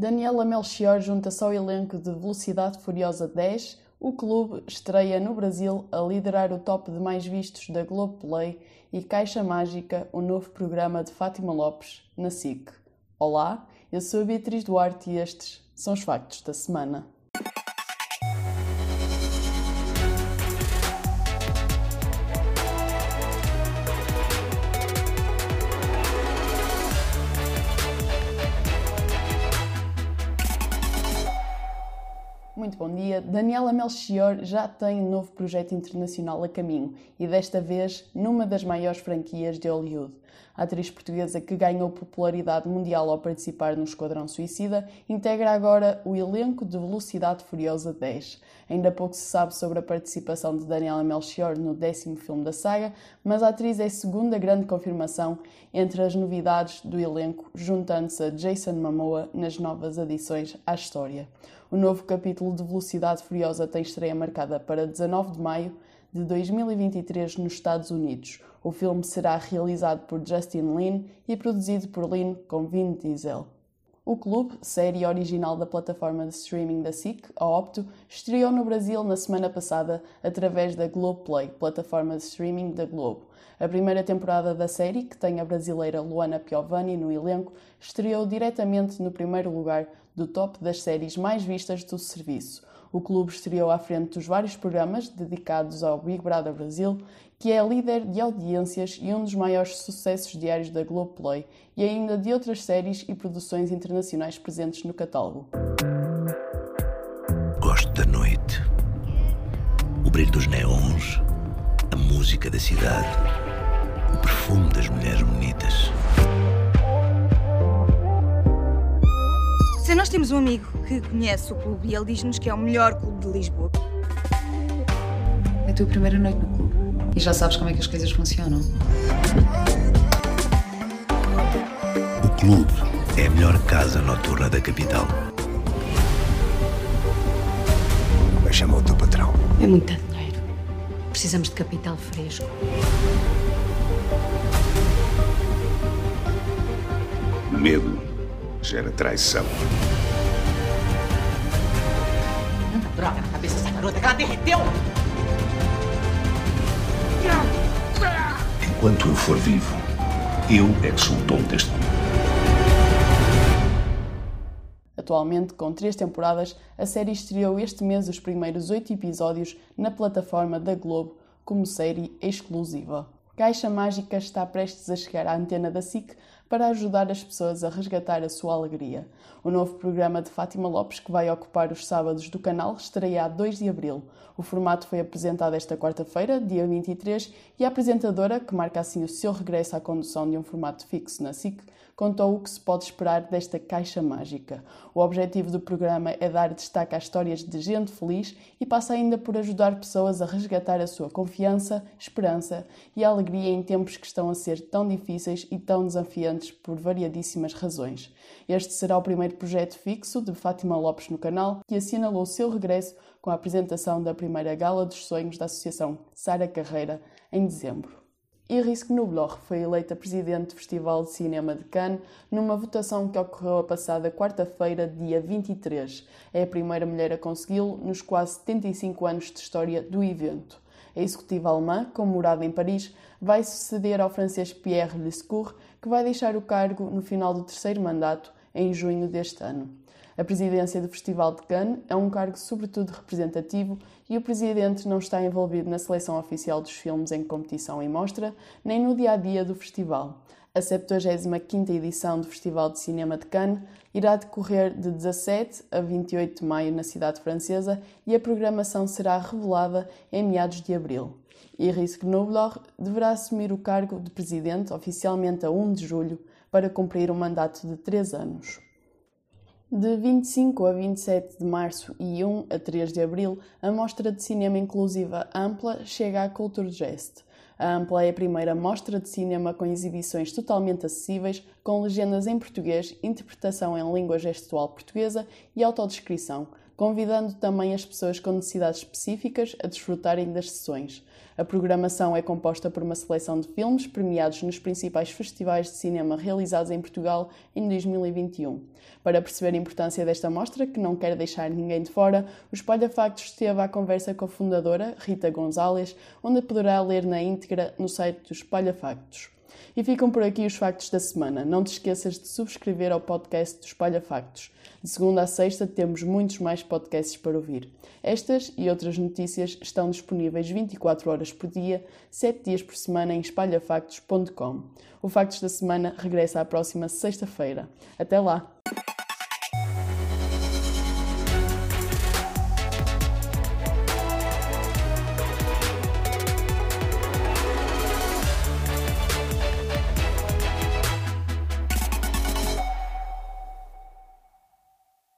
Daniela Melchior junta-se ao elenco de Velocidade Furiosa 10. O clube estreia no Brasil a liderar o top de mais vistos da Globoplay e Caixa Mágica, o novo programa de Fátima Lopes, na SIC. Olá, eu sou a Beatriz Duarte e estes são os factos da semana. Muito bom dia. Daniela Melchior já tem um novo projeto internacional a caminho e desta vez numa das maiores franquias de Hollywood. Atriz portuguesa que ganhou popularidade mundial ao participar no Esquadrão Suicida integra agora o elenco de Velocidade Furiosa 10. Ainda pouco se sabe sobre a participação de Daniela Melchior no décimo filme da saga, mas a atriz é a segunda grande confirmação entre as novidades do elenco, juntando-se a Jason Momoa nas novas adições à história. O novo capítulo de Velocidade Furiosa tem estreia marcada para 19 de maio de 2023 nos Estados Unidos. O filme será realizado por Justin Lin e produzido por Lin com Vin Diesel. O Clube, série original da plataforma de streaming da SIC, a Opto, estreou no Brasil na semana passada através da Globoplay, plataforma de streaming da Globo. A primeira temporada da série, que tem a brasileira Luana Piovani no elenco, estreou diretamente no primeiro lugar do top das séries mais vistas do serviço. O clube estreou à frente dos vários programas dedicados ao Big Brother Brasil, que é líder de audiências e um dos maiores sucessos diários da Globoplay, e ainda de outras séries e produções internacionais presentes no catálogo. Gosto da noite. O brilho dos neons, a música da cidade, o perfume das mulheres bonitas. Nós temos um amigo que conhece o clube e ele diz-nos que é o melhor clube de Lisboa. É a tua primeira noite no clube e já sabes como é que as coisas funcionam. O clube é a melhor casa noturna da capital. Como é que chama o teu patrão? É muito dinheiro. Precisamos de capital fresco. Medo gera traição. Tanta droga na cabeça dessa garota que ela derreteu! Enquanto eu for vivo, eu é que sou o dono deste mundo. Atualmente, com três temporadas, a série estreou este mês os primeiros oito episódios na plataforma da Globo como série exclusiva. Caixa Mágica está prestes a chegar à antena da SIC para ajudar as pessoas a resgatar a sua alegria. O novo programa de Fátima Lopes, que vai ocupar os sábados do canal, estreia a 2 de abril. O formato foi apresentado esta quarta-feira, dia 23, e a apresentadora, que marca assim o seu regresso à condução de um formato fixo na SIC, contou o que se pode esperar desta caixa mágica. O objetivo do programa é dar destaque às histórias de gente feliz e passa ainda por ajudar pessoas a resgatar a sua confiança, esperança e alegria em tempos que estão a ser tão difíceis e tão desafiantes por variadíssimas razões. Este será o primeiro projeto fixo de Fátima Lopes no canal, que assinalou seu regresso com a apresentação da primeira Gala dos Sonhos da Associação Sara Carreira em dezembro. Iris Knubloch foi eleita presidente do Festival de Cinema de Cannes numa votação que ocorreu a passada quarta-feira, dia 23. É a primeira mulher a consegui-lo nos quase 75 anos de história do evento. A executiva alemã, com morada em Paris, vai suceder ao francês Pierre Lescourt, que vai deixar o cargo no final do terceiro mandato, em junho deste ano. A presidência do Festival de Cannes é um cargo sobretudo representativo e o presidente não está envolvido na seleção oficial dos filmes em competição e mostra, nem no dia a dia do festival. A 75ª edição do Festival de Cinema de Cannes irá decorrer de 17 a 28 de maio na cidade francesa e a programação será revelada em meados de abril. Iris Knobloch deverá assumir o cargo de presidente oficialmente a 1 de julho para cumprir um mandato de três anos. De 25 a 27 de março e 1 a 3 de abril, a Mostra de Cinema Inclusiva Ampla chega à Culturgest. A Ampla é a primeira mostra de cinema com exibições totalmente acessíveis, com legendas em português, interpretação em língua gestual portuguesa e autodescrição, convidando também as pessoas com necessidades específicas a desfrutarem das sessões. A programação é composta por uma seleção de filmes premiados nos principais festivais de cinema realizados em Portugal em 2021. Para perceber a importância desta mostra, que não quer deixar ninguém de fora, o Espalha Factos esteve à conversa com a fundadora, Rita Gonzalez, onde poderá ler na íntegra no site do Espalha Factos. E ficam por aqui os factos da semana. Não te esqueças de subscrever ao podcast do Espalha Factos. De segunda a sexta temos muitos mais podcasts para ouvir. Estas e outras notícias estão disponíveis 24 horas por dia, 7 dias por semana em espalhafactos.com. O Factos da Semana regressa à próxima sexta-feira. Até lá!